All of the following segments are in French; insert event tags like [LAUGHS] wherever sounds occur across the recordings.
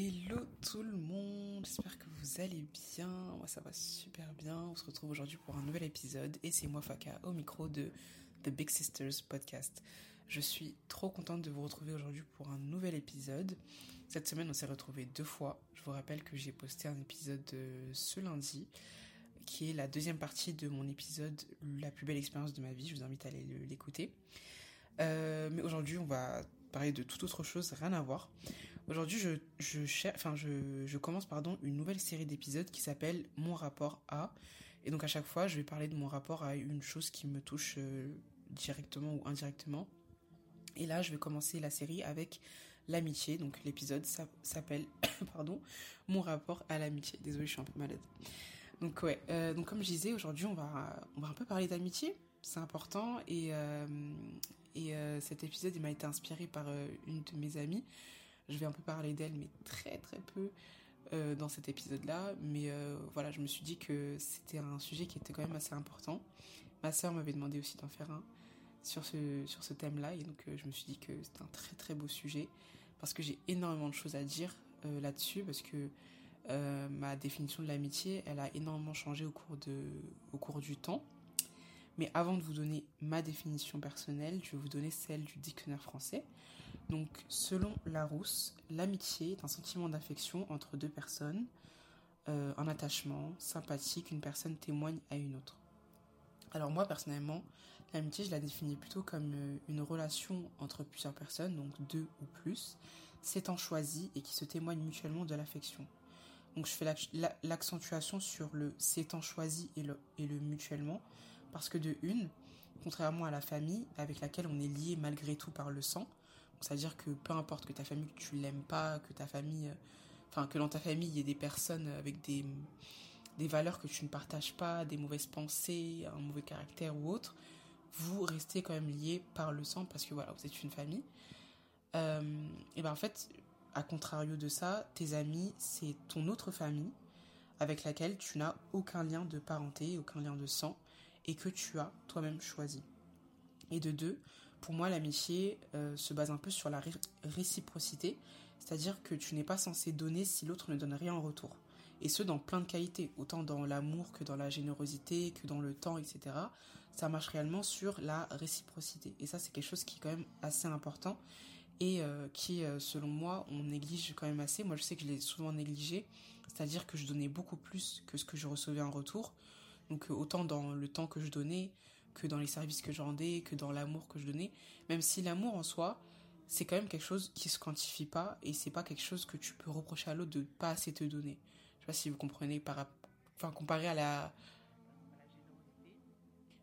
Hello tout le monde, j'espère que vous allez bien, moi ça va super bien, on se retrouve aujourd'hui pour un nouvel épisode et c'est moi Faka au micro de The Big Sisters podcast. Je suis trop contente de vous retrouver aujourd'hui pour un nouvel épisode. Cette semaine on s'est retrouvé deux fois, je vous rappelle que j'ai posté un épisode euh, ce lundi qui est la deuxième partie de mon épisode La plus belle expérience de ma vie, je vous invite à aller l'écouter. Euh, mais aujourd'hui on va parler de toute autre chose, rien à voir. Aujourd'hui, je, commence une nouvelle série d'épisodes qui s'appelle Mon rapport à. Et donc à chaque fois, je vais parler de mon rapport à une chose qui me touche euh, directement ou indirectement. Et là, je vais commencer la série avec l'amitié. Donc l'épisode s'appelle [COUGHS] pardon, Mon rapport à l'amitié. Désolée, je suis un peu malade. Donc ouais, euh, donc comme je disais, aujourd'hui, on va, on va un peu parler d'amitié. C'est important et, euh, et cet épisode il m'a été inspiré par une de mes amies je vais un peu parler d'elle, mais très très peu euh, dans cet épisode-là. Mais euh, voilà, je me suis dit que c'était un sujet qui était quand même assez important. Ma sœur m'avait demandé aussi d'en faire un sur ce, sur ce thème-là. Et donc euh, je me suis dit que c'était un très très beau sujet. Parce que j'ai énormément de choses à dire là-dessus. Parce que ma définition de l'amitié, elle a énormément changé au cours, de, au cours du temps. Mais avant de vous donner ma définition personnelle, je vais vous donner celle du dictionnaire français. Donc, selon Larousse, l'amitié est un sentiment d'affection entre deux personnes, euh, un attachement sympathie qu'une personne témoigne à une autre. Alors moi, personnellement, l'amitié, je la définis plutôt comme euh, une relation entre plusieurs personnes, donc deux ou plus, s'étant choisies et qui se témoignent mutuellement de l'affection. Donc je fais l'accentuation sur le s'étant choisi et le, et le mutuellement, parce que de une, contrairement à la famille avec laquelle on est lié malgré tout par le sang, c'est-à-dire que peu importe que ta famille, que tu l'aimes pas, que ta famille, euh, enfin que dans ta famille il y ait des personnes avec des, des valeurs que tu ne partages pas, des mauvaises pensées, un mauvais caractère ou autre, vous restez quand même liés par le sang parce que voilà, vous êtes une famille. Euh, et ben en fait, à contrario de ça, tes amis, c'est ton autre famille avec laquelle tu n'as aucun lien de parenté, aucun lien de sang, et que tu as toi-même choisi. Et de deux, pour moi, l'amitié euh, se base un peu sur la réciprocité, c'est-à-dire que tu n'es pas censé donner si l'autre ne donne rien en retour. Et ce, dans plein de qualités, autant dans l'amour que dans la générosité, que dans le temps, etc. Ça marche réellement sur la réciprocité. Et ça, c'est quelque chose qui est quand même assez important et euh, qui, euh, selon moi, on néglige quand même assez. Moi, je sais que je l'ai souvent négligé, c'est-à-dire que je donnais beaucoup plus que ce que je recevais en retour. Donc, autant dans le temps que je donnais, que dans les services que je rendais, que dans l'amour que je donnais. Même si l'amour en soi, c'est quand même quelque chose qui se quantifie pas et c'est pas quelque chose que tu peux reprocher à l'autre de pas assez te donner. Je sais pas si vous comprenez par enfin comparé à la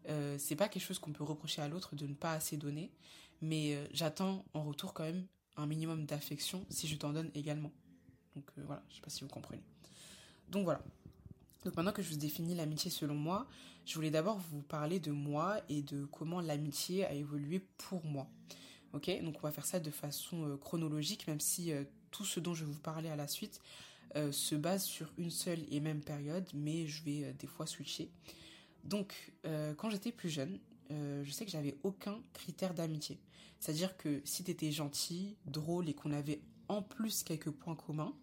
euh, c'est pas quelque chose qu'on peut reprocher à l'autre de ne pas assez donner, mais euh, j'attends en retour quand même un minimum d'affection si je t'en donne également. Donc euh, voilà, je sais pas si vous comprenez. Donc voilà, donc maintenant que je vous définis l'amitié selon moi, je voulais d'abord vous parler de moi et de comment l'amitié a évolué pour moi. Ok, donc on va faire ça de façon euh, chronologique, même si euh, tout ce dont je vais vous parler à la suite euh, se base sur une seule et même période, mais je vais des fois switcher. Donc quand j'étais plus jeune, je sais que j'avais aucun critère d'amitié. C'est-à-dire que si tu étais gentil, drôle et qu'on avait en plus quelques points communs,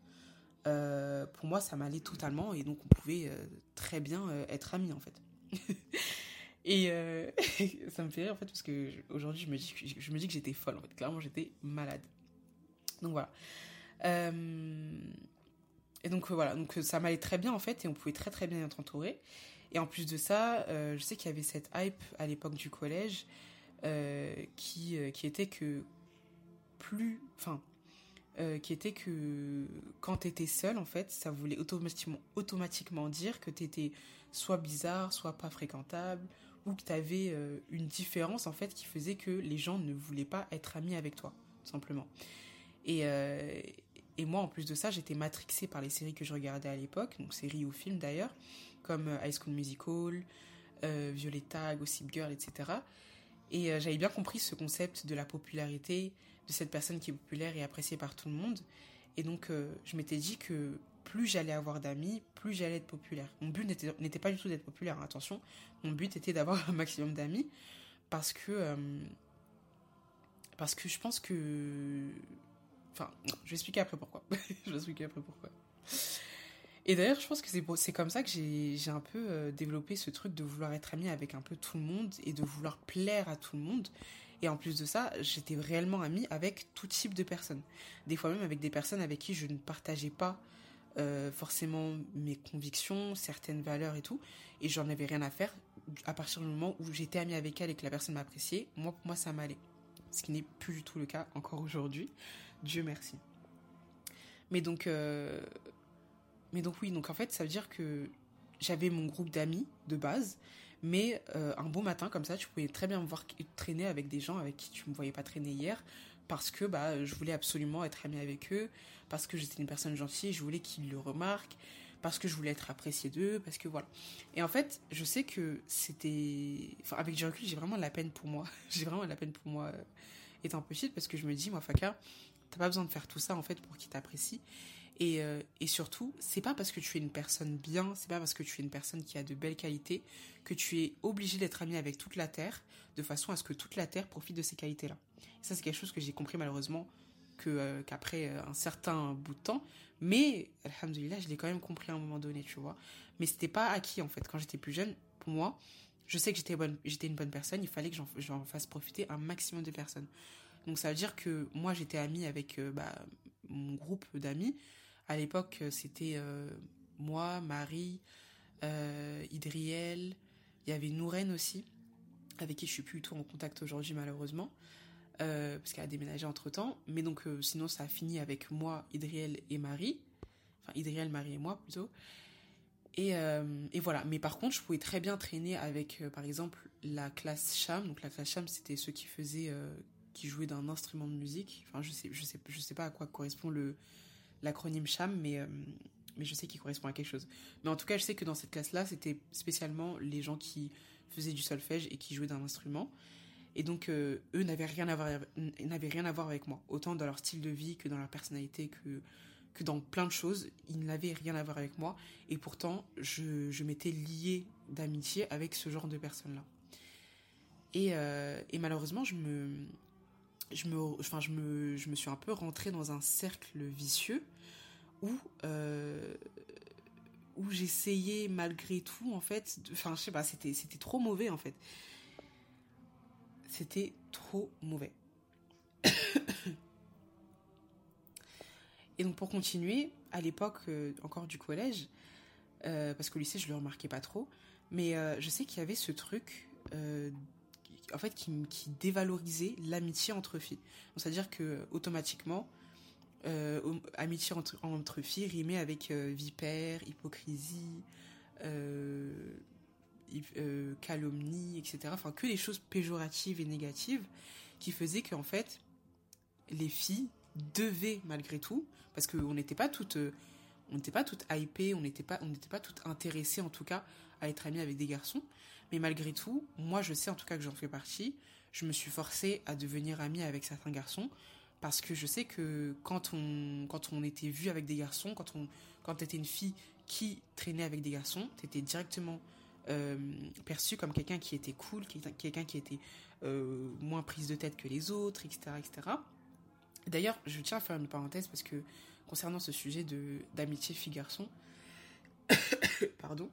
euh, pour moi, ça m'allait totalement et donc on pouvait euh, très bien euh, être amis en fait. [LAUGHS] et [LAUGHS] ça me fait rire en fait parce que aujourd'hui je me dis je me dis que j'étais folle en fait. Clairement, j'étais malade. Donc voilà. et donc voilà, donc ça m'allait très bien en fait et on pouvait très très bien être entouré. Et en plus de ça, je sais qu'il y avait cette hype à l'époque du collège qui qui était que plus, enfin euh, qui était que quand tu étais seul, en fait, ça voulait automatiquement, automatiquement dire que tu étais soit bizarre, soit pas fréquentable, ou que tu avais euh, une différence, en fait, qui faisait que les gens ne voulaient pas être amis avec toi, tout simplement. Et, euh, et moi, en plus de ça, j'étais matrixée par les séries que je regardais à l'époque, donc séries ou films d'ailleurs, comme High School Musical, Violetta, Gossip Girl, etc. Et j'avais bien compris ce concept de la popularité, de cette personne qui est populaire et appréciée par tout le monde. Et donc, euh, je m'étais dit que plus j'allais avoir d'amis, plus j'allais être populaire. Mon but n'était pas du tout d'être populaire, hein, attention. Mon but était d'avoir [LAUGHS] un maximum d'amis parce que, euh, parce que je pense que Enfin, je vais expliquer après pourquoi. [LAUGHS] je vais expliquer après pourquoi. Et d'ailleurs, je pense que c'est comme ça que j'ai un peu euh, développé ce truc de vouloir être amie avec un peu tout le monde et de vouloir plaire à tout le monde. Et en plus de ça, j'étais réellement amie avec tout type de personnes. Des fois même avec des personnes avec qui je ne partageais pas euh, forcément mes convictions, certaines valeurs et tout. Et j'en avais rien à faire. À partir du moment où j'étais amie avec elle et que la personne m'appréciait, moi, moi, ça m'allait. Ce qui n'est plus du tout le cas encore aujourd'hui. Dieu merci. Mais donc, euh, mais donc oui, donc en fait, ça veut dire que j'avais mon groupe d'amis de base, mais euh, un beau matin comme ça, tu pouvais très bien me voir traîner avec des gens avec qui tu me voyais pas traîner hier, parce que bah je voulais absolument être amie avec eux, parce que j'étais une personne gentille, je voulais qu'ils le remarquent, parce que je voulais être appréciée d'eux, parce que voilà. Et en fait, je sais que c'était, enfin avec du recul, j'ai vraiment de la peine pour moi, [LAUGHS] j'ai vraiment de la peine pour moi euh, étant petite, parce que je me dis moi Faka, t'as pas besoin de faire tout ça en fait pour qu'ils t'apprécient. Et, euh, et, surtout, c'est pas parce que tu es une personne bien, c'est pas parce que tu es une personne qui a de belles qualités que tu es obligé d'être ami avec toute la Terre, de façon à ce que toute la Terre profite de ces qualités-là. ça, c'est quelque chose que j'ai compris malheureusement euh, qu'après euh, un certain bout de temps, mais alhamdoulilah, je l'ai quand même compris à un moment donné, tu vois. Mais c'était pas acquis en fait. Quand j'étais plus jeune, pour moi, je sais que j'étais bonne, j'étais une bonne personne, il fallait que j'en fasse profiter un maximum de personnes. Donc ça veut dire que moi j'étais amie avec bah, mon groupe d'amis, à l'époque, euh, c'était euh, moi, Marie, euh, Idriel, il y avait Nouren aussi, avec qui je suis plus du tout en contact aujourd'hui malheureusement, parce qu'elle a déménagé entre temps. Mais donc sinon ça a fini avec moi, Idriel et Marie, enfin Idriel, Marie et moi plutôt. Et, et, voilà. Mais par contre, je pouvais très bien traîner avec, par exemple, la classe Cham. Donc la classe Cham, c'était ceux qui faisaient, qui jouaient d'un instrument de musique. Enfin, je sais, je sais, je sais pas à quoi correspond le l'acronyme CHAM, mais, euh, mais je sais qu'il correspond à quelque chose. Mais en tout cas, je sais que dans cette classe-là, c'était spécialement les gens qui faisaient du solfège et qui jouaient d'un instrument. Et donc, euh, eux n'avaient rien, à voir, rien à voir avec moi. Autant dans leur style de vie que dans leur personnalité, que, que dans plein de choses. Ils n'avaient rien à voir avec moi. Et pourtant, je, je m'étais liée d'amitié avec ce genre de personnes-là. Et, euh, et malheureusement, je me, je me, suis un peu rentrée dans un cercle vicieux où, euh, j'essayais malgré tout, en fait, enfin, je sais pas, c'était, c'était trop mauvais, en fait. C'était trop mauvais. [COUGHS] Et donc, pour continuer, à l'époque euh, encore du collège, euh, parce qu'au lycée, je le remarquais pas trop, mais je sais qu'il y avait ce truc en fait, qui, dévalorisait l'amitié entre filles. C'est-à-dire que automatiquement, euh, amitié entre, filles rimait avec euh, vipère, hypocrisie, euh, calomnie, etc. Enfin, que des choses péjoratives et négatives qui faisaient qu'en fait, les filles devaient malgré tout, parce qu'on n'était pas toutes, on n'était pas toutes hypées, on n'était pas, on n'était pas toutes intéressées en tout cas à être amies avec des garçons, mais malgré tout, moi je sais en tout cas que j'en fais partie. Je me suis forcée à devenir amie avec certains garçons parce que je sais que quand on, quand on était vu avec des garçons, quand on quand étais une fille qui traînait avec des garçons, tu étais directement euh, perçue comme quelqu'un qui était cool, quelqu'un qui était euh, moins prise de tête que les autres, etc. etc. D'ailleurs, je tiens à faire une parenthèse parce que concernant ce sujet d'amitié fille-garçon, [COUGHS] pardon,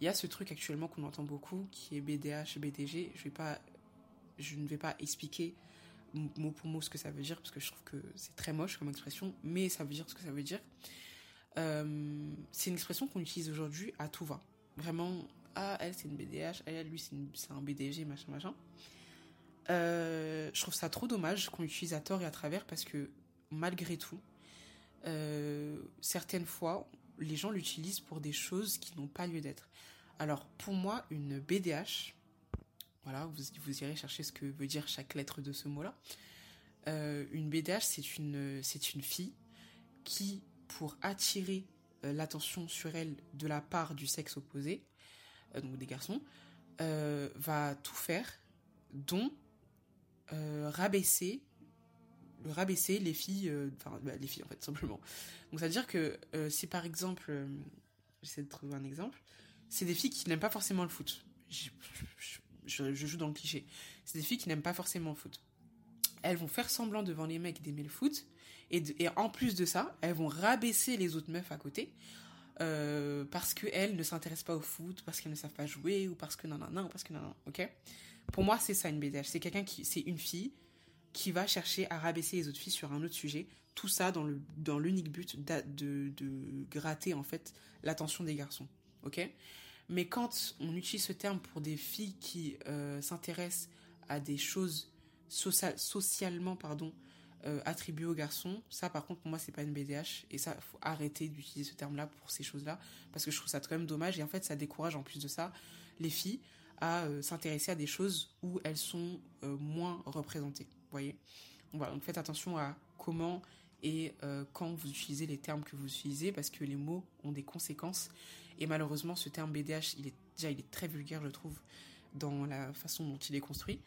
il y a ce truc actuellement qu'on entend beaucoup qui est BDH, BDG. Je, ne vais pas expliquer mot pour mot ce que ça veut dire parce que je trouve que c'est très moche comme expression, mais ça veut dire ce que ça veut dire. Euh, c'est une expression qu'on utilise aujourd'hui à tout va. Vraiment, ah, elle c'est une BDH, elle, lui c'est un BDG, machin, machin. Euh, je trouve ça trop dommage qu'on l'utilise à tort et à travers parce que malgré tout, euh, certaines fois, les gens l'utilisent pour des choses qui n'ont pas lieu d'être. Alors, pour moi, une BDH, voilà, vous, vous irez chercher ce que veut dire chaque lettre de ce mot-là. Euh, une BDH, c'est une, fille qui, pour attirer euh, l'attention sur elle de la part du sexe opposé, euh, donc des garçons, va tout faire, dont rabaisser les filles, enfin bah, les filles en fait simplement. Donc c'est à dire que si par exemple, j'essaie de trouver un exemple, c'est des filles qui n'aiment pas forcément le foot. Je, joue dans le cliché. C'est des filles qui n'aiment pas forcément le foot. Elles vont faire semblant devant les mecs d'aimer le foot, Et, en plus de ça, elles vont rabaisser les autres meufs à côté euh, parce qu'elles ne s'intéressent pas au foot, parce qu'elles ne savent pas jouer, ou parce que non, non, non, parce que non, non, ok? Pour moi, c'est ça une BDH. C'est quelqu'un qui, c'est une fille qui va chercher à rabaisser les autres filles sur un autre sujet. Tout ça dans le dans l'unique but de, de, de, gratter en fait l'attention des garçons, ok? Mais quand on utilise ce terme pour des filles qui euh, s'intéressent à des choses social, socialement pardon euh, attribuées aux garçons, ça par contre pour moi c'est pas une BDH et ça faut arrêter d'utiliser ce terme-là pour ces choses-là parce que je trouve ça quand même dommage. Et en fait ça décourage en plus de ça les filles à euh, s'intéresser à des choses où elles sont moins représentées. voyez? Voilà, donc faites attention à comment et quand vous utilisez les termes que vous utilisez parce que les mots ont des conséquences et malheureusement ce terme BDH il est déjà il est très vulgaire je trouve dans la façon dont il est construit.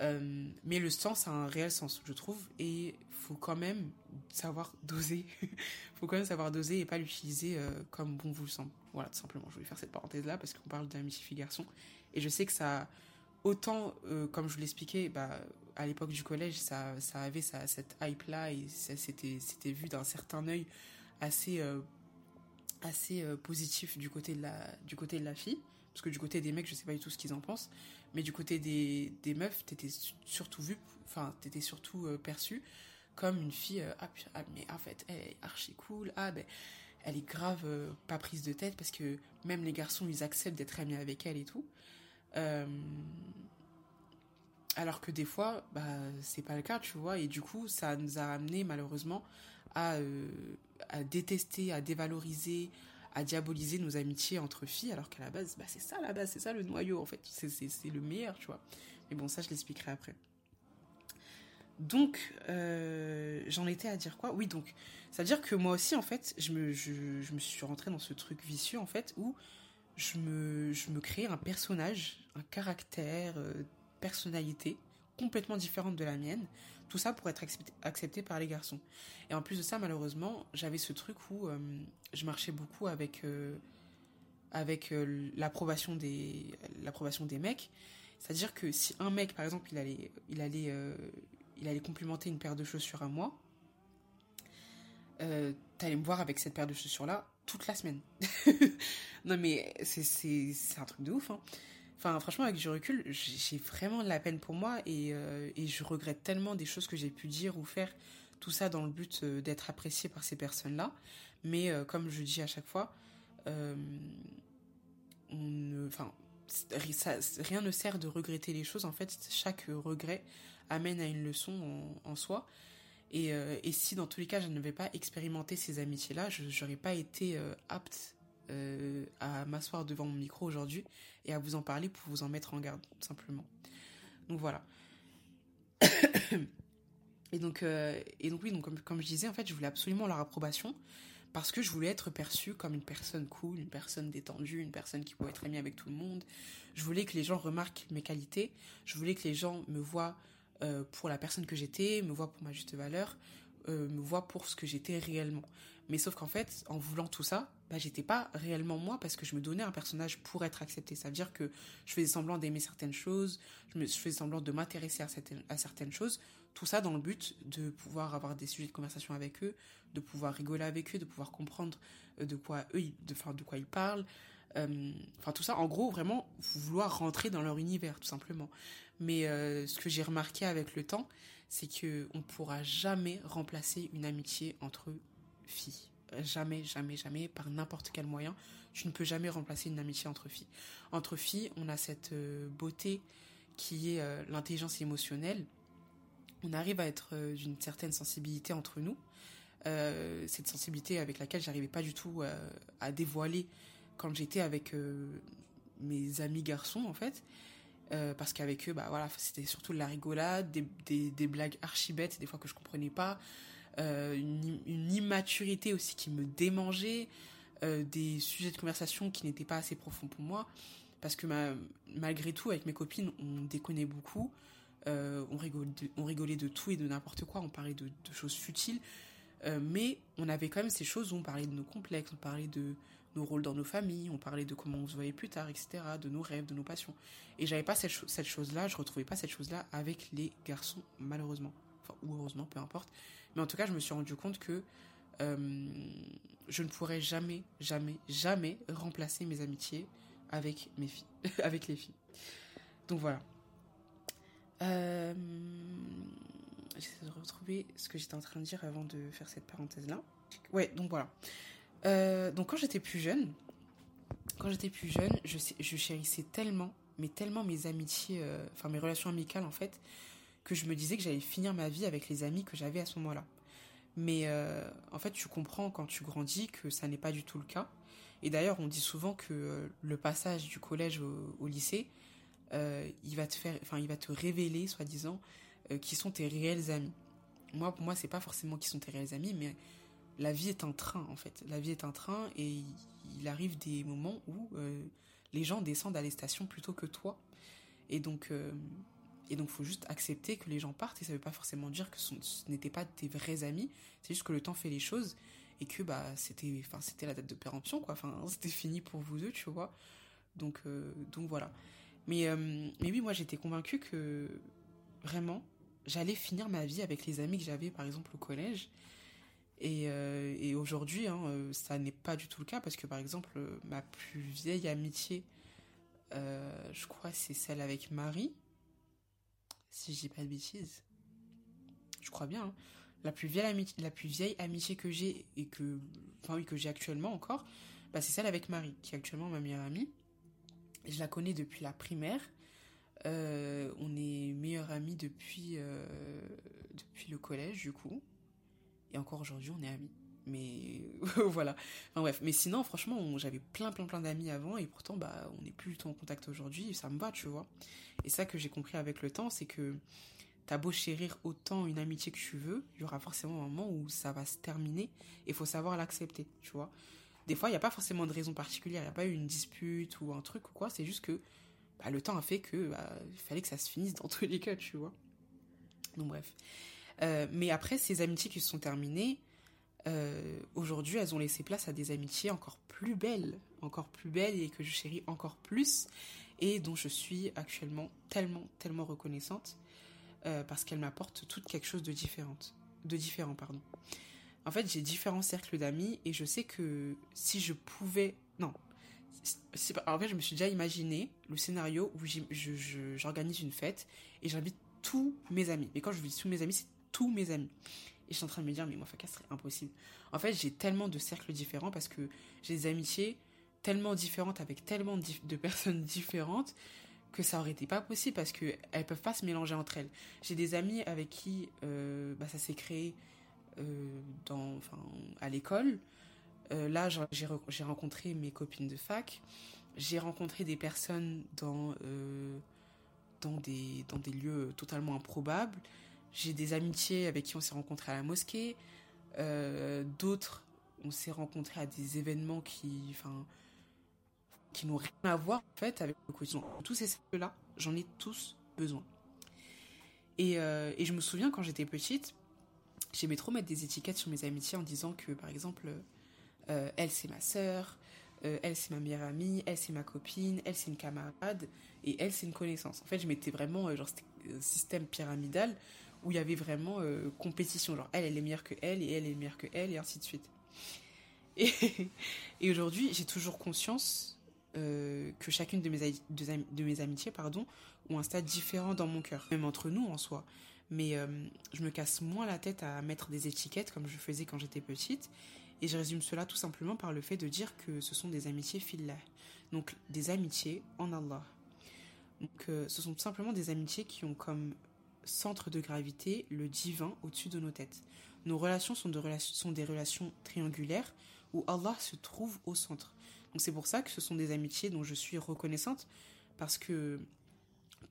Euh, mais le sens a un réel sens je trouve. Et faut quand même savoir doser. [LAUGHS] Faut quand même savoir doser et pas l'utiliser euh, comme bon vous le semble. Voilà tout simplement. Je voulais faire cette parenthèse là parce qu'on parle d'amitié fille garçon. Et je sais que ça autant euh, comme je vous l'expliquais bah à l'époque du collège, ça, ça avait ça, cette hype-là et c'était, c'était vu d'un certain œil assez, assez euh, positif du côté, de la, du côté de la fille. Parce que du côté des mecs, je sais pas du tout ce qu'ils en pensent. Mais du côté des, des meufs, t'étais surtout vu, enfin, t'étais surtout euh, perçu comme une fille, ah, ah, mais en fait, elle est archi cool, ah, ben, elle est grave pas prise de tête parce que même les garçons, ils acceptent d'être amis avec elle et tout. Euh, alors que des fois, bah, c'est pas le cas, tu vois. Et du coup, ça nous a amené malheureusement à, euh, à détester, à dévaloriser, à diaboliser nos amitiés entre filles, alors qu'à la base, bah, c'est ça la base, c'est ça le noyau en fait. C'est le meilleur, tu vois. Mais bon, ça, je l'expliquerai après. Donc, euh, j'en étais à dire quoi? Oui, donc, c'est-à-dire que moi aussi, en fait, je me, je, je me suis rentrée dans ce truc vicieux, en fait, où je me, je me un personnage, un caractère, euh, personnalité complètement différente de la mienne, tout ça pour être accepté, par les garçons. Et en plus de ça, malheureusement, j'avais ce truc où euh, je marchais beaucoup avec, euh, avec euh, l'approbation des, l'approbation des mecs. C'est-à-dire que si un mec, par exemple, il allait, il allait, il allait complimenter une paire de chaussures à moi, t'allais me voir avec cette paire de chaussures-là toute la semaine. [LAUGHS] non mais c'est un truc de ouf. Hein. Enfin, franchement, avec du recul, j'ai vraiment de la peine pour moi et, euh, et, je regrette tellement des choses que j'ai pu dire ou faire, tout ça dans le but euh, d'être apprécié par ces personnes-là. Mais euh, comme je dis à chaque fois, rien ne sert de regretter les choses. En fait, chaque regret amène à une leçon en, soi. Et, et, si dans tous les cas je ne vais pas expérimenter ces amitiés-là, je n'aurais pas été apte euh, à m'asseoir devant mon micro aujourd'hui et à vous en parler pour vous en mettre en garde, tout simplement. Donc voilà. [COUGHS] et donc, euh, et donc oui, donc comme, comme je disais, en fait, je voulais absolument leur approbation parce que je voulais être perçue comme une personne cool, une personne détendue, une personne qui pouvait être amie avec tout le monde. Je voulais que les gens remarquent mes qualités. Je voulais que les gens me voient euh, pour la personne que j'étais, me voient pour ma juste valeur, me voient pour ce que j'étais réellement. Mais sauf qu'en fait, en voulant tout ça, bah, j'étais pas réellement moi parce que je me donnais un personnage pour être accepté. Ça veut dire que je faisais semblant d'aimer certaines choses, je, faisais semblant de m'intéresser à certaines, à certaines choses. Tout ça dans le but de pouvoir avoir des sujets de conversation avec eux, de pouvoir rigoler avec eux, de pouvoir comprendre euh, de quoi eux, de, de quoi ils parlent. Euh, enfin, tout ça, en gros, vraiment vouloir rentrer dans leur univers, tout simplement. Mais euh, ce que j'ai remarqué avec le temps, c'est que on pourra jamais remplacer une amitié entre filles. Jamais, jamais, jamais, par n'importe quel moyen, tu ne peux jamais remplacer une amitié entre filles. Entre filles, on a cette euh, beauté qui est euh, l'intelligence émotionnelle. On arrive à être euh, d'une certaine sensibilité entre nous. Cette sensibilité avec laquelle j'arrivais pas du tout à dévoiler quand j'étais avec mes amis garçons en fait parce qu'avec eux bah voilà c'était surtout de la rigolade des, des, des blagues archi bêtes des fois que je comprenais pas euh, une, immaturité aussi qui me démangeait, euh, des sujets de conversation qui n'étaient pas assez profonds pour moi, parce que ma, malgré tout, avec mes copines, on déconnait beaucoup, euh, on, rigolait de, on rigolait de tout et de n'importe quoi, on parlait de, choses futiles, mais on avait quand même ces choses où on parlait de nos complexes, on parlait de nos rôles dans nos familles, on parlait de comment on se voyait plus tard, etc., de nos rêves, de nos passions. Et j'avais pas cette chose-là, je retrouvais pas cette chose-là avec les garçons, malheureusement ou heureusement, peu importe. Mais en tout cas, je me suis rendu compte que euh, je ne pourrais jamais, jamais, jamais remplacer mes amitiés avec mes filles, [LAUGHS] avec les filles. Donc voilà. Euh, J'essaie de retrouver ce que j'étais en train de dire avant de faire cette parenthèse-là. Ouais, donc voilà. Euh, donc quand j'étais plus jeune, quand j'étais plus jeune, je, je chérissais tellement, mais tellement mes amitiés, enfin mes relations amicales en fait, que je me disais que j'allais finir ma vie avec les amis que j'avais à ce moment-là. Mais euh, en fait, tu comprends quand tu grandis que ça n'est pas du tout le cas. Et d'ailleurs, on dit souvent que le passage du collège au, lycée, il va te faire, enfin, il va te révéler, soi-disant, qui sont tes réels amis. Moi, pour moi, c'est pas forcément qui sont tes réels amis, mais la vie est un train en fait. La vie est un train et il arrive des moments où euh, les gens descendent à les stations plutôt que toi. Et donc, euh, et donc, faut juste accepter que les gens partent et ça veut pas forcément dire que ce, n'étaient pas tes vrais amis. C'est juste que le temps fait les choses et que bah c'était, enfin c'était la date de péremption quoi. Enfin [LAUGHS] c'était fini pour vous deux, tu vois. Donc euh, donc voilà. Mais mais oui, moi j'étais convaincue que vraiment j'allais finir ma vie avec les amis que j'avais par exemple au collège euh, et, aujourd'hui, hein, euh, ça n'est pas du tout le cas parce que par exemple, euh, ma plus vieille amitié, je crois, c'est celle avec Marie, si je dis pas de bêtises. Je crois bien. Hein. La plus vieille amitié, la plus vieille amitié que j'ai et que, enfin oui, que j'ai actuellement encore, bah, c'est celle avec Marie, qui est actuellement ma meilleure amie. Je la connais depuis la primaire. on est meilleure amie depuis depuis le collège du coup. Et encore aujourd'hui, on est amis. Mais [LAUGHS] voilà. Enfin bref. Mais sinon, franchement, j'avais plein, plein, plein d'amis avant. Et pourtant, bah, on n'est plus du tout en contact aujourd'hui. Ça me va, tu vois. Et ça que j'ai compris avec le temps, c'est que t'as beau chérir autant une amitié que tu veux, il y aura forcément un moment où ça va se terminer. Et il faut savoir l'accepter, tu vois. Des fois, il n'y a pas forcément de raison particulière. Il n'y a pas eu une dispute ou un truc ou quoi. C'est juste que bah, le temps a fait que bah, il fallait que ça se finisse dans [LAUGHS] tous les cas, tu vois. Donc bref. Euh, mais après, ces amitiés qui se sont terminées, euh, aujourd'hui, elles ont laissé place à des amitiés encore plus belles, encore plus belles et que je chéris encore plus et dont je suis actuellement tellement, tellement reconnaissante euh, parce qu'elles m'apportent toutes quelque chose de différent. De différent, pardon. En fait, j'ai différents cercles d'amis et je sais que si je pouvais... Non. En fait, je me suis déjà imaginé le scénario où j'organise une fête et j'invite tous mes amis. Mais quand je dis tous mes amis, c'est tous mes amis. Et je suis en train de me dire, mais moi, Faka, serait impossible. En fait, j'ai tellement de cercles différents parce que j'ai des amitiés tellement différentes avec tellement de personnes différentes que ça aurait été pas possible parce qu'elles ne peuvent pas se mélanger entre elles. J'ai des amis avec qui euh, bah, ça s'est créé euh, dans, enfin, à l'école. Euh, là, j'ai rencontré mes copines de fac. J'ai rencontré des personnes dans, dans, des, dans des lieux totalement improbables. J'ai des amitiés avec qui on s'est rencontrés à la mosquée. Euh, d'autres, on s'est rencontrés à des événements qui, enfin, qui n'ont rien à voir en fait avec le quotidien. Tous ces cercles-là, j'en ai tous besoin. Et, euh, et, je me souviens quand j'étais petite, j'aimais trop mettre des étiquettes sur mes amitiés en disant que, par exemple, euh, elle c'est ma sœur, elle c'est ma meilleure amie, elle c'est ma copine, elle c'est une camarade et elle c'est une connaissance. En fait, je mettais vraiment genre un système pyramidal où il y avait vraiment euh, compétition. Genre, elle, elle est meilleure que elle, et elle est meilleure que elle, et ainsi de suite. Et, [LAUGHS] aujourd'hui, j'ai toujours conscience euh, que chacune de mes, de, mes amitiés pardon, ont un stade différent dans mon cœur, même entre nous en soi. Mais euh, je me casse moins la tête à mettre des étiquettes comme je faisais quand j'étais petite. Et je résume cela tout simplement par le fait de dire que ce sont des amitiés fillah. Donc des amitiés en Allah. Donc ce sont tout simplement des amitiés qui ont comme centre de gravité, le divin au-dessus de nos têtes. Nos relations sont, des relations triangulaires où Allah se trouve au centre. Donc c'est pour ça que ce sont des amitiés dont je suis reconnaissante parce que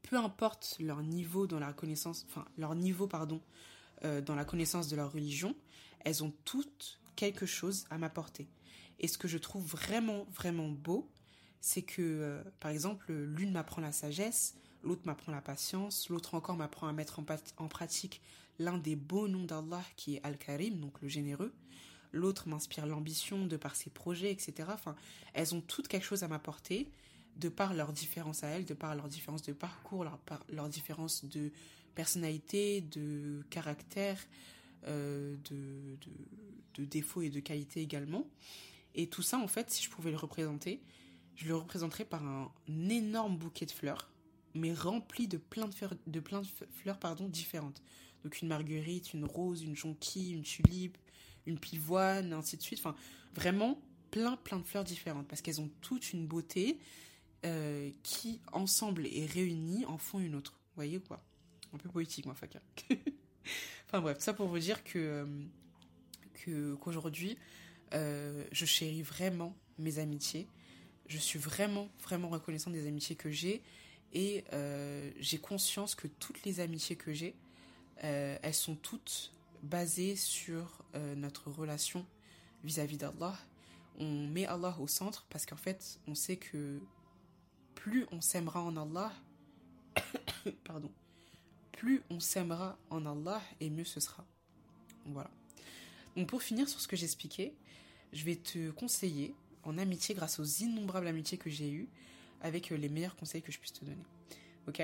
peu importe leur niveau dans la connaissance, enfin leur niveau pardon, euh, dans la connaissance de leur religion, elles ont toutes quelque chose à m'apporter. Et ce que je trouve vraiment vraiment beau, c'est que euh, par exemple l'une m'apprend la sagesse, l'autre m'apprend la patience, l'autre encore m'apprend à mettre en, pratique l'un des beaux noms d'Allah qui est Al-Karim, donc le généreux. L'autre m'inspire l'ambition de par ses projets, etc. Enfin, elles ont toutes quelque chose à m'apporter de par leur différence à elles, de par leur différence de parcours, leur, leur différence de personnalité, de caractère, de, de, défauts et de qualités également. Et tout ça, en fait, si je pouvais le représenter, je le représenterais par un énorme bouquet de fleurs, mais rempli de plein de fleurs, différentes. Donc une marguerite, une rose, une jonquille, une tulipe, une pivoine, ainsi de suite. Enfin, vraiment plein, plein de fleurs différentes parce qu'elles ont toute une beauté euh, qui, ensemble et réunies, en font une autre. Vous voyez quoi Un peu poétique, moi, Faka. [LAUGHS] enfin bref, ça pour vous dire que euh, qu'aujourd'hui, euh, je chéris vraiment mes amitiés. Je suis vraiment, vraiment reconnaissante des amitiés que j'ai. Et j'ai conscience que toutes les amitiés que j'ai, elles sont toutes basées sur notre relation vis-à-vis d'Allah on met Allah au centre parce qu'en fait, on sait que plus on s'aimera en Allah, [COUGHS] pardon, plus on s'aimera en Allah et mieux ce sera. Voilà. Donc pour finir sur ce que j'expliquais, je vais te conseiller en amitié grâce aux innombrables amitiés que j'ai eues avec les meilleurs conseils que je puisse te donner. Ok?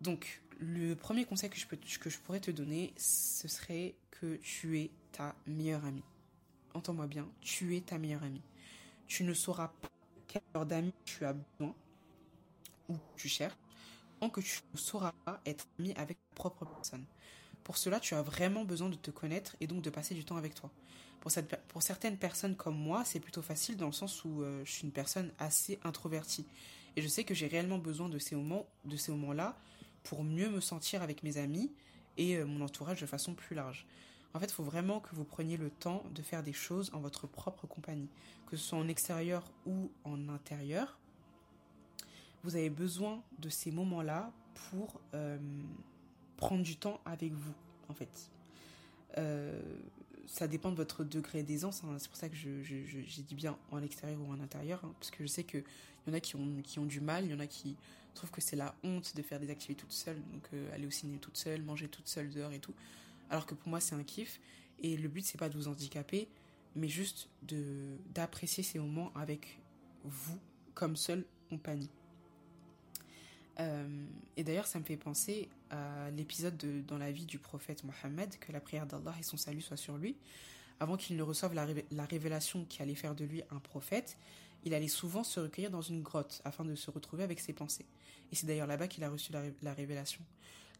Donc le premier conseil que je, peux, que je pourrais te donner, ce serait que tu es ta meilleure amie entends-moi bien, tu es ta meilleure amie. Tu ne sauras pas quel genre d'amis tu as besoin ou tu cherches tant que tu ne sauras pas être ami avec ta propre personne. Pour cela, tu as vraiment besoin de te connaître et donc de passer du temps avec toi. Pour, certaines personnes comme moi, c'est plutôt facile dans le sens où euh, je suis une personne assez introvertie. Et je sais que j'ai réellement besoin de ces moments, de ces moments-là pour mieux me sentir avec mes amis et euh, mon entourage de façon plus large. En fait, il faut vraiment que vous preniez le temps de faire des choses en votre propre compagnie, que ce soit en extérieur ou en intérieur. Vous avez besoin de ces moments-là pour euh, prendre du temps avec vous, en fait. Euh, ça dépend de votre degré d'aisance. Hein. C'est pour ça que j'ai dit bien en extérieur ou en intérieur, hein, parce que je sais qu'il y en a qui ont, du mal, il y en a qui trouvent que c'est la honte de faire des activités toute seule, donc euh, aller au ciné toute seule, manger toute seule dehors et tout alors que pour moi c'est un kiff et le but c'est pas de vous handicaper mais juste d'apprécier ces moments avec vous comme seule compagnie euh, et d'ailleurs ça me fait penser à l'épisode dans la vie du prophète Mohammed que la prière d'Allah et son salut soient sur lui. Avant qu'il ne reçoive la, révélation qui allait faire de lui un prophète il allait souvent se recueillir dans une grotte afin de se retrouver avec ses pensées. Et c'est d'ailleurs là-bas qu'il a reçu la révélation.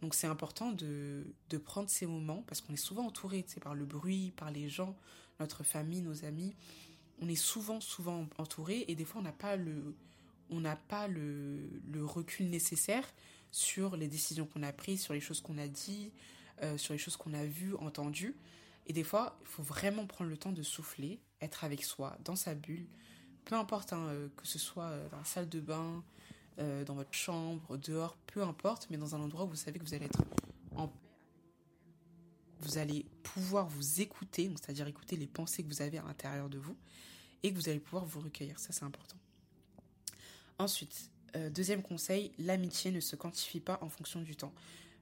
Donc c'est important de, prendre ces moments parce qu'on est souvent entouré par le bruit, par les gens, notre famille, nos amis. On est souvent, souvent entouré et des fois on n'a pas le, on n'a pas le, recul nécessaire sur les décisions qu'on a prises, sur les choses qu'on a dit, euh, sur les choses qu'on a vues, entendues. Et des fois, il faut vraiment prendre le temps de souffler, être avec soi, dans sa bulle, peu importe hein, euh, que ce soit euh, dans la salle de bain, euh, dans votre chambre, dehors, peu importe, mais dans un endroit où vous savez que vous allez être en paix. Vous allez pouvoir vous écouter, c'est-à-dire écouter les pensées que vous avez à l'intérieur de vous, et que vous allez pouvoir vous recueillir. Ça, c'est important. Ensuite, euh, deuxième conseil, l'amitié ne se quantifie pas en fonction du temps.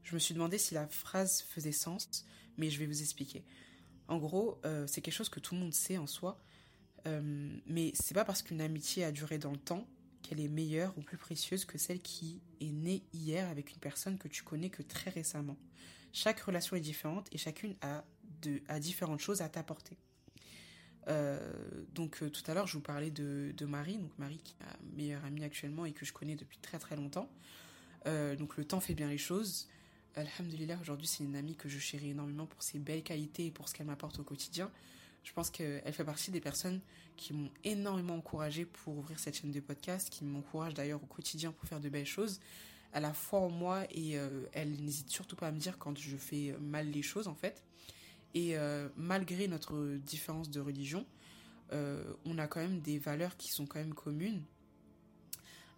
Je me suis demandé si la phrase faisait sens, mais je vais vous expliquer. En gros, euh, c'est quelque chose que tout le monde sait en soi, mais c'est pas parce qu'une amitié a duré dans le temps qu'elle est meilleure ou plus précieuse que celle qui est née hier avec une personne que tu connais que très récemment. Chaque relation est différente et chacune a, de, a différentes choses à t'apporter. Euh, donc euh, tout à l'heure, je vous parlais de, Marie, donc Marie qui est ma meilleure amie actuellement et que je connais depuis très très longtemps. Euh, donc le temps fait bien les choses. Alhamdulillah, aujourd'hui c'est une amie que je chéris énormément pour ses belles qualités et pour ce qu'elle m'apporte au quotidien. Je pense qu'elle fait partie des personnes qui m'ont énormément encouragé pour ouvrir cette chaîne de podcast, qui m'encouragent d'ailleurs au quotidien pour faire de belles choses. Elle a foi en moi et elle n'hésite surtout pas à me dire quand je fais mal les choses en fait. Et euh, malgré notre différence de religion, euh, on a quand même des valeurs qui sont quand même communes.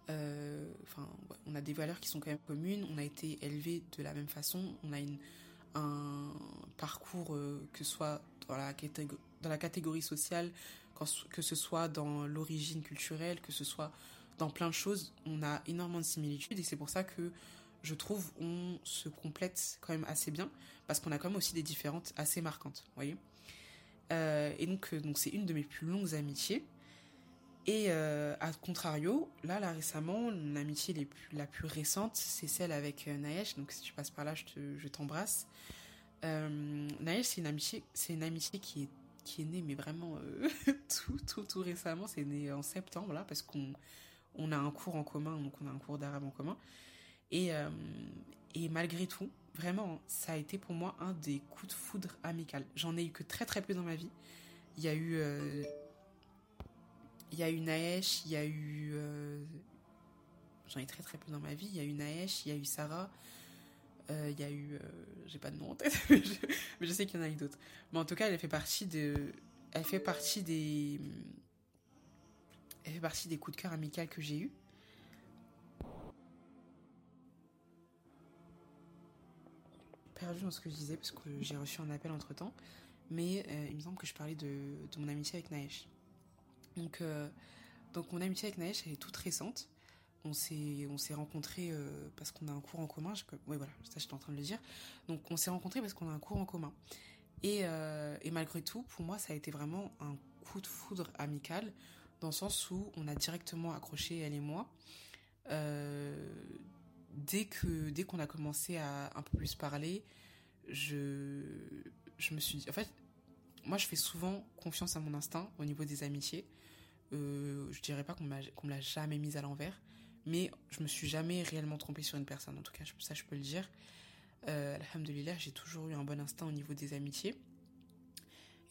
Enfin, on a des valeurs qui sont quand même communes. On a été élevés de la même façon. On a une, un parcours que ce soit dans la catégorie dans la catégorie sociale, que ce soit dans l'origine culturelle, que ce soit dans plein de choses, on a énormément de similitudes et c'est pour ça que je trouve on se complète quand même assez bien parce qu'on a quand même aussi des différentes assez marquantes, voyez. Euh, et donc euh, donc c'est une de mes plus longues amitiés Et euh, à contrario, là, là récemment, l'amitié la plus récente, c'est celle avec Naesh. Donc si tu passes par là, je t'embrasse. Euh, Naesh, c'est une amitié, c'est une amitié qui est qui est née, mais vraiment [LAUGHS] tout, tout, tout récemment. C'est né en septembre là, parce qu'on on a un cours en commun, donc on a un cours d'arabe en commun. Et et malgré tout, vraiment, ça a été pour moi un des coups de foudre amical. J'en ai eu que très très peu dans ma vie. Il y a eu il y a eu Naesh, il y a eu. Euh, j'en ai très très peu dans ma vie. Il y a eu Naesh, il y a eu Sarah, euh, il y a eu. Euh, j'ai pas de nom en tête, [LAUGHS] mais je, sais qu'il y en a eu d'autres. Mais en tout cas, elle fait partie de. Elle fait partie des. Elle fait partie des coups de cœur amicaux que j'ai eus. Perdu dans ce que je disais parce que j'ai reçu un appel entre temps. Mais il me semble que je parlais de, de mon amitié avec Naesh. Donc, euh, donc mon amitié avec Naesh, elle est toute récente. On s'est, on s'est rencontrés euh, parce qu'on a un cours en commun. oui, voilà, ça j'étais en train de le dire. Donc on s'est rencontrés parce qu'on a un cours en commun. Et, euh, et, malgré tout, pour moi, ça a été vraiment un coup de foudre amical, dans le sens où on a directement accroché, elle et moi. Dès que dès qu'on a commencé à un peu plus parler, je, je me suis dit... En fait, moi, je fais souvent confiance à mon instinct au niveau des amitiés. Euh, je dirais pas qu'on me l'a jamais mise à l'envers, mais je me suis jamais réellement trompée sur une personne. En tout cas, ça, je peux le dire. Euh, Alhamdulillah, j'ai toujours eu un bon instinct au niveau des amitiés.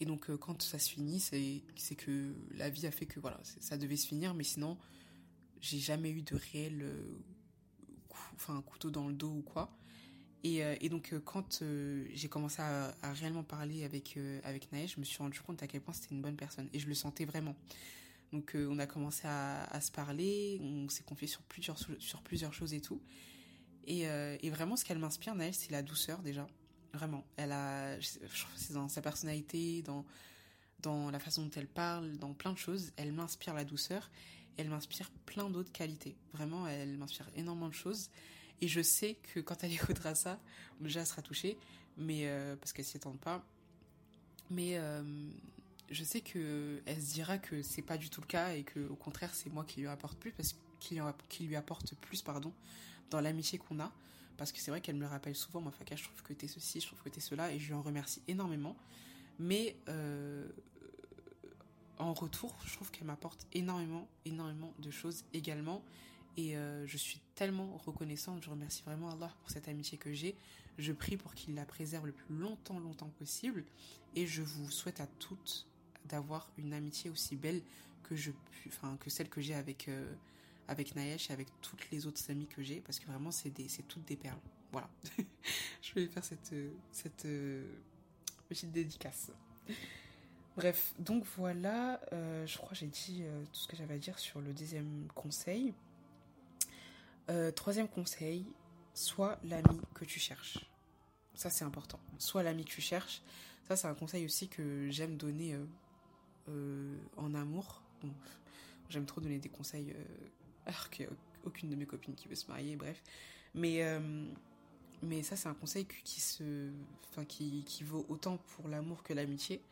Et donc, euh, quand ça se finit, c'est que la vie a fait que voilà, ça devait se finir, mais sinon, j'ai jamais eu de réel euh, enfin, un couteau dans le dos ou quoi. Et, et donc, quand j'ai commencé à, réellement parler avec, avec Naël, je me suis rendu compte à quel point c'était une bonne personne. Et je le sentais vraiment. Donc euh, on a commencé à, se parler, on s'est confié sur plusieurs, sur plusieurs choses et tout. Et, euh, vraiment ce qu'elle m'inspire, Naël, c'est la douceur déjà. Vraiment. Elle a, c'est dans sa personnalité, dans, dans la façon dont elle parle, dans plein de choses. Elle m'inspire la douceur. Elle m'inspire plein d'autres qualités. Vraiment, elle m'inspire énormément de choses. Et je sais que quand elle [LAUGHS] écoutera ça, déjà elle sera touchée, mais euh, parce qu'elle s'y attend pas. Mais je sais que elle se dira que c'est pas du tout le cas et que au contraire c'est moi qui lui apporte plus parce qu'il lui apporte plus pardon dans l'amitié qu'on a parce que c'est vrai qu'elle me le rappelle souvent moi Faka je trouve que t'es ceci je trouve que t'es cela et je lui en remercie énormément mais euh, en retour je trouve qu'elle m'apporte énormément énormément de choses également. Et euh, je suis tellement reconnaissante je remercie vraiment Allah pour cette amitié que j'ai. Je prie pour qu'il la préserve le plus longtemps longtemps possible. Et je vous souhaite à toutes d'avoir une amitié aussi belle que je enfin que celle que j'ai avec euh, avec et avec toutes les autres amies que j'ai parce que vraiment c'est des c'est toutes des perles. Voilà. [LAUGHS] Je vais faire cette cette euh, petite dédicace bref donc voilà euh, je crois j'ai dit tout ce que j'avais à dire sur le deuxième conseil troisième conseil sois l'ami que tu cherches ça c'est important sois l'ami que tu cherches ça c'est un conseil aussi que j'aime donner euh, en amour. j'aime trop donner des conseils euh, alors qu'il aucune de mes copines qui veut se marier, bref. Mais, euh, mais ça, c'est un conseil qui, se, qui vaut autant pour l'amour que l'amitié.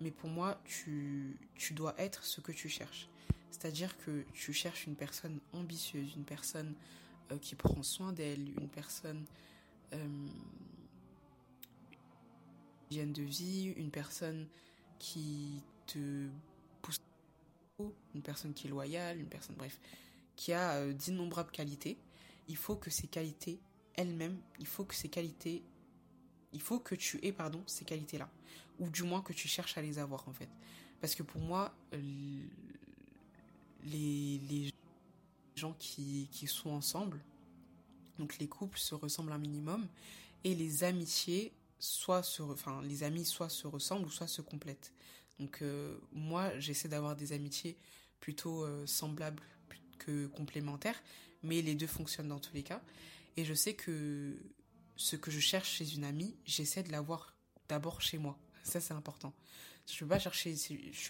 Mais pour moi, tu, tu dois être ce que tu cherches. C'est-à-dire que tu cherches une personne ambitieuse, une personne qui prend soin d'elle, une personne euh, de vie, une personne qui te pousse, une personne qui est loyale, une personne, bref, qui a euh, d'innombrables qualités, il faut que ces qualités elles-mêmes, il faut que ces qualités, il faut que tu aies, pardon, ces qualités-là. Ou du moins que tu cherches à les avoir, en fait. Parce que pour moi, les, les gens qui, qui sont ensemble, donc les couples se ressemblent un minimum, et les amitiés, soit se, enfin, les amis soit se ressemblent ou soit se complètent. Donc euh, moi, j'essaie d'avoir des amitiés plutôt euh, semblables que complémentaires, mais les deux fonctionnent dans tous les cas. Et je sais que ce que je cherche chez une amie, j'essaie de l'avoir d'abord chez moi. Ça, c'est important. Je ne pas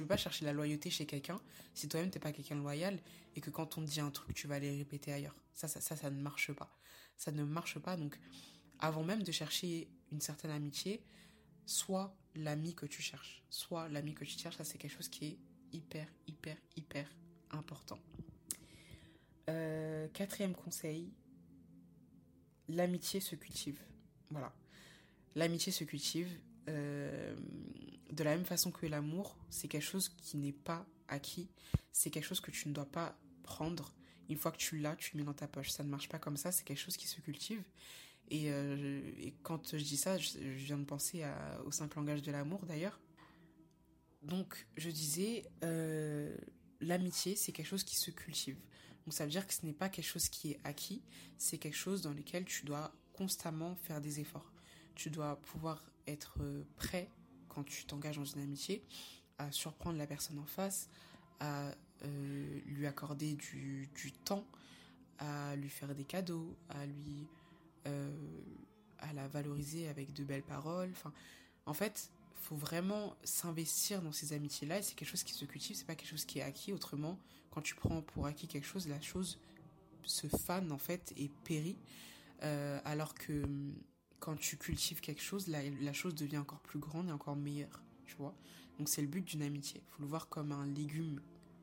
pas chercher la loyauté chez quelqu'un si toi-même t'es pas quelqu'un de loyal et que quand on te dit un truc, tu vas aller répéter ailleurs. Ça, ça, ça, ça ne marche pas. Ça ne marche pas. Donc, avant même de chercher une certaine amitié, soit l'ami que tu cherches. Soit l'ami que tu cherches, ça c'est quelque chose qui est hyper, hyper, hyper important. Euh, quatrième conseil, l'amitié se cultive. Voilà. L'amitié se cultive. Euh, de la même façon que l'amour, c'est quelque chose qui n'est pas acquis. C'est quelque chose que tu ne dois pas prendre. Une fois que tu l'as, tu le mets dans ta poche. Ça ne marche pas comme ça. C'est quelque chose qui se cultive. Et, euh, quand je dis ça, je, viens de penser au cinq langages de l'amour d'ailleurs. Donc, je disais, l'amitié, c'est quelque chose qui se cultive. Donc ça veut dire que ce n'est pas quelque chose qui est acquis, c'est quelque chose dans lequel tu dois constamment faire des efforts. Tu dois pouvoir être euh, prêt quand tu t'engages dans une amitié à surprendre la personne en face, à euh, lui accorder du, temps, à lui faire des cadeaux, à lui euh, à la valoriser avec de belles paroles. Enfin, en fait, faut vraiment s'investir dans ces amitiés-là et c'est quelque chose qui se cultive, c'est pas quelque chose qui est acquis. Autrement, quand tu prends pour acquis quelque chose, la chose se fane en fait et périt. Euh, alors que hum, quand tu cultives quelque chose, la, chose devient encore plus grande et encore meilleure, tu vois. Donc c'est le but d'une amitié. Faut le voir comme un légume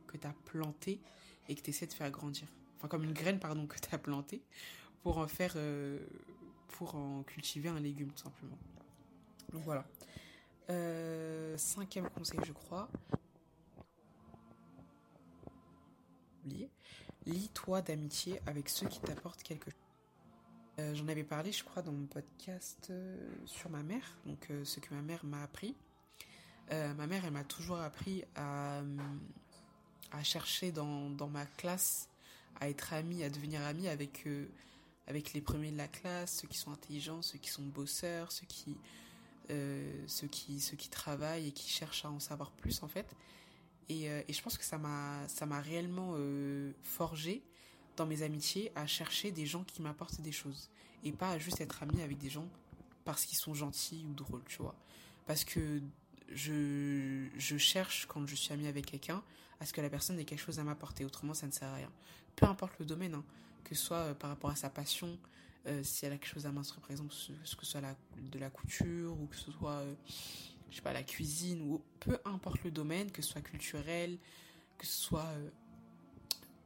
que tu as planté et que tu essaies de faire grandir. Enfin comme une graine, pardon, que tu as planté pour en faire... Euh, pour en cultiver un légume tout simplement. Donc voilà. Euh, cinquième conseil, je crois. Lis-toi d'amitié avec ceux qui t'apportent quelque chose. Euh, j'en avais parlé, je crois, dans mon podcast euh, sur ma mère, donc ce que ma mère m'a appris. ma mère, elle m'a toujours appris à, à chercher dans, dans, ma classe, à être amie, à devenir amie avec, avec les premiers de la classe, ceux qui sont intelligents, ceux qui sont bosseurs, ceux qui, ceux qui, ceux qui travaillent et qui cherchent à en savoir plus, en fait. Euh, et, je pense que ça m'a, ça m'a réellement euh, forgé dans mes amitiés à chercher des gens qui m'apportent des choses. Et pas à juste être ami avec des gens parce qu'ils sont gentils ou drôles, tu vois. Parce que je, je cherche, quand je suis amie avec quelqu'un, à ce que la personne ait quelque chose à m'apporter. Autrement, ça ne sert à rien. Peu importe le domaine, hein, que ce soit euh, par rapport à sa passion, si elle a quelque chose à m'instruire, par exemple, ce, que ce soit de la couture ou que ce soit je sais pas, la cuisine ou peu importe le domaine, que ce soit culturel, que ce soit euh,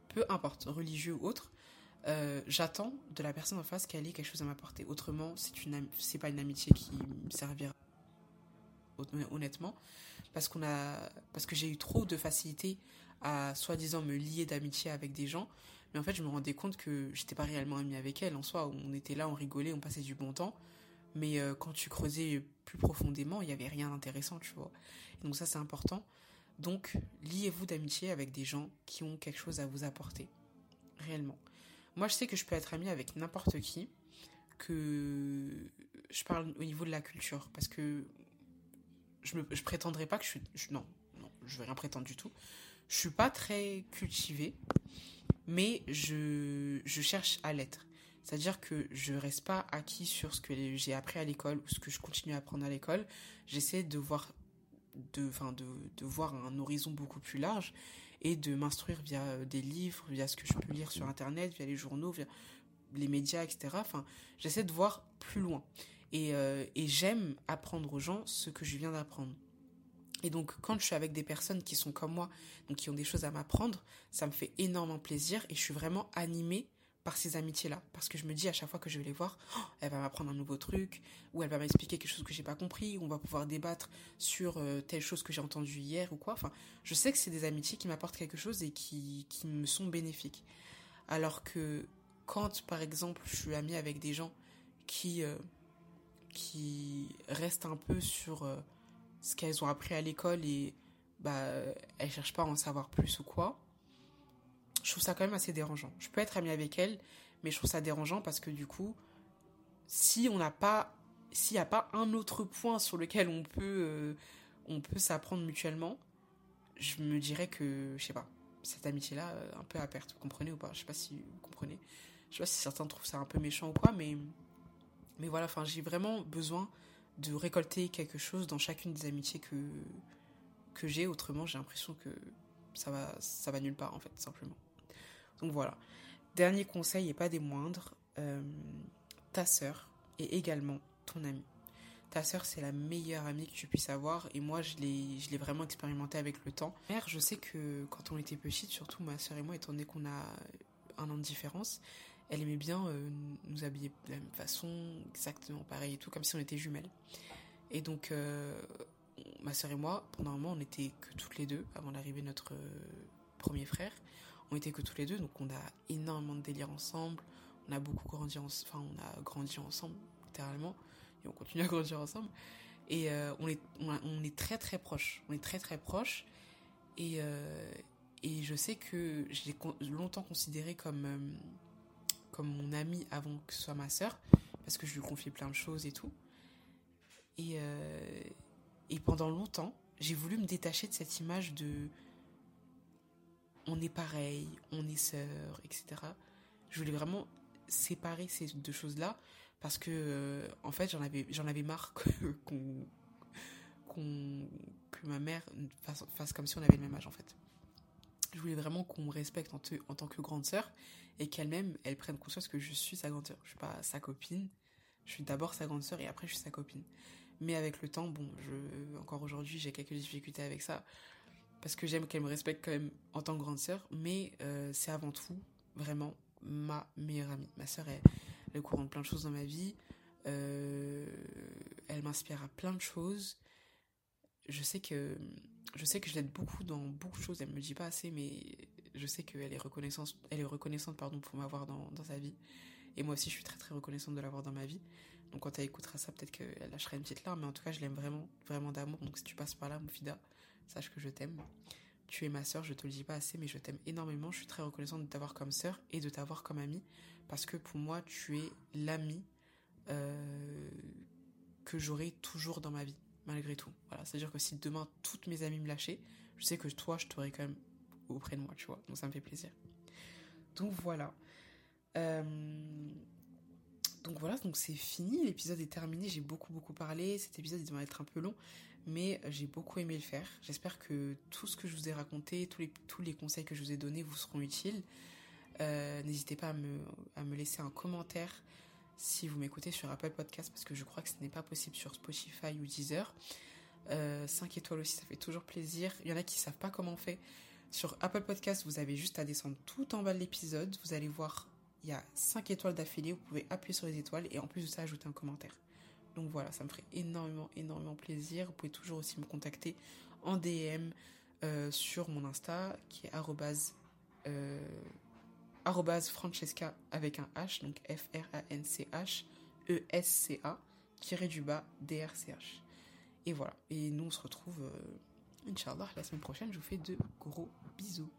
peu importe, religieux ou autre, euh, j'attends de la personne en face qu'elle ait quelque chose à m'apporter. Autrement, c'est une pas une amitié qui me servira honnêtement parce qu'on a parce que j'ai eu trop de facilité à soi-disant me lier d'amitié avec des gens mais en fait je me rendais compte que j'étais pas réellement amie avec elle en soi on était là on rigolait on passait du bon temps mais euh, quand tu creusais plus profondément, il n'y avait rien d'intéressant, tu vois. donc ça, c'est important. Donc, liez-vous d'amitié avec des gens qui ont quelque chose à vous apporter, réellement. Moi, je sais que je peux être amie avec n'importe qui, que je parle au niveau de la culture, parce que je ne je prétendrai pas que je suis... non, non, je vais rien prétendre du tout. Je suis pas très cultivée, mais je, je cherche à l'être. C'est-à-dire que je reste pas acquis sur ce que j'ai appris à l'école ou ce que je continue à apprendre à l'école. J'essaie de voir, de, enfin de, de, voir un horizon beaucoup plus large et de m'instruire via euh, des livres, via ce que je peux lire sur Internet, via les journaux, via les médias, etc. Enfin, j'essaie de voir plus loin. Et, euh, et j'aime apprendre aux gens ce que je viens d'apprendre. Et donc, quand je suis avec des personnes qui sont comme moi, donc qui ont des choses à m'apprendre, ça me fait énormément plaisir et je suis vraiment animée par ces amitiés-là. Parce que je me dis à chaque fois que je vais les voir, oh, elle va m'apprendre un nouveau truc, ou elle va m'expliquer quelque chose que j'ai pas compris, ou on va pouvoir débattre sur euh, telle chose que j'ai entendue hier ou quoi. Enfin, je sais que c'est des amitiés qui m'apportent quelque chose et qui, qui me sont bénéfiques. Alors que quand, par exemple, je suis amie avec des gens qui, euh, qui restent un peu sur euh, ce qu'elles ont appris à l'école et bah, elles cherchent pas à en savoir plus ou quoi, je trouve ça quand même assez dérangeant. Je peux être amie avec elle, mais je trouve ça dérangeant parce que du coup, si on n'a pas, s'il n'y a pas un autre point sur lequel on peut, euh, on peut s'apprendre mutuellement, je me dirais que, je sais pas, cette amitié-là, euh, un peu à perte. Vous comprenez ou pas? Je sais pas si vous comprenez. Je sais pas si certains trouvent ça un peu méchant ou quoi, mais, mais voilà, enfin, j'ai vraiment besoin de récolter quelque chose dans chacune des amitiés que, que j'ai. Autrement, j'ai l'impression que ça va, ça va nulle part, en fait, simplement. Donc voilà. Dernier conseil et pas des moindres, euh, ta sœur est également ton amie. ta sœur c'est la meilleure amie que tu puisses avoir et moi je l'ai vraiment expérimenté avec le temps. Mère, je sais que quand on était petite, surtout ma sœur et moi étant donné qu'on a un an de différence, elle aimait bien euh, nous habiller de la même façon, exactement pareil et tout comme si on était jumelles. Et donc euh, ma sœur et moi, pendant un moment, on était que toutes les deux avant l'arrivée de notre euh, premier frère. On était que tous les deux, donc on a énormément de délire ensemble. On a beaucoup grandi, enfin on a grandi ensemble littéralement et on continue à grandir ensemble. Et on, est, on, est très très proches. On est très très proches. Et, et je sais que je l'ai longtemps considéré comme, comme mon ami avant que ce soit ma sœur, parce que je lui confiais plein de choses et tout. Et, et pendant longtemps, j'ai voulu me détacher de cette image de on est pareil, on est sœurs, etc. Je voulais vraiment séparer ces deux choses-là parce que euh, en fait j'en avais j'en avais marre [LAUGHS] qu'on que ma mère fasse, comme si on avait le même âge en fait je voulais vraiment qu'on me respecte en, tant que grande sœur et qu'elle-même elle prenne conscience que je suis sa grande sœur je suis pas sa copine je suis d'abord sa grande sœur et après je suis sa copine mais avec le temps bon encore aujourd'hui j'ai quelques difficultés avec ça parce que j'aime qu'elle me respecte quand même en tant que grande sœur mais euh, c'est avant tout vraiment ma meilleure amie ma sœur est le courant de plein de choses dans ma vie. Euh, elle m'inspire à plein de choses. Je sais que je sais que je l'aide beaucoup dans beaucoup de choses. Elle me le dit pas assez, mais je sais qu'elle est reconnaissante, elle est reconnaissante pardon pour m'avoir dans, dans sa vie. Et moi aussi, je suis très très reconnaissante de l'avoir dans ma vie. Donc quand elle écoutera ça, peut-être qu'elle lâchera une petite larme. Mais en tout cas, je l'aime vraiment, vraiment d'amour. Donc si tu passes par là, Moufida, sache que je t'aime. Tu es ma sœur, je te le dis pas assez, mais je t'aime énormément. Je suis très reconnaissante de t'avoir comme sœur et de t'avoir comme amie parce que pour moi, tu es l'ami euh, que j'aurai toujours dans ma vie, malgré tout. Voilà, c'est-à-dire que si demain toutes mes amies me lâchaient, je sais que toi, je t'aurai quand même auprès de moi, tu vois. Donc ça me fait plaisir. Donc voilà. Euh, donc voilà, donc c'est fini, l'épisode est terminé, j'ai beaucoup beaucoup parlé, cet épisode il va être un peu long, mais j'ai beaucoup aimé le faire. J'espère que tout ce que je vous ai raconté, tous les, tous les conseils que je vous ai donnés vous seront utiles. Euh, n'hésitez pas à me laisser un commentaire si vous m'écoutez sur Apple Podcast parce que je crois que ce n'est pas possible sur Spotify ou Deezer. Euh, 5 étoiles aussi, ça fait toujours plaisir. Il y en a qui savent pas comment on fait. Sur Apple Podcast, vous avez juste à descendre tout en bas de l'épisode. Vous allez voir, il y a 5 étoiles d'affilée. Vous pouvez appuyer sur les étoiles et en plus de ça, ajouter un commentaire. Donc voilà, ça me ferait énormément, énormément plaisir. Vous pouvez toujours aussi me contacter en DM euh, sur mon Insta qui est arrobase euh, Francesca avec un H, donc F-R-A-N-C-H, E-S-C-A, tiré du bas, D-R-C-H. Et voilà. Et nous, on se retrouve, euh, Inch'Allah, la semaine prochaine. Je vous fais de gros bisous.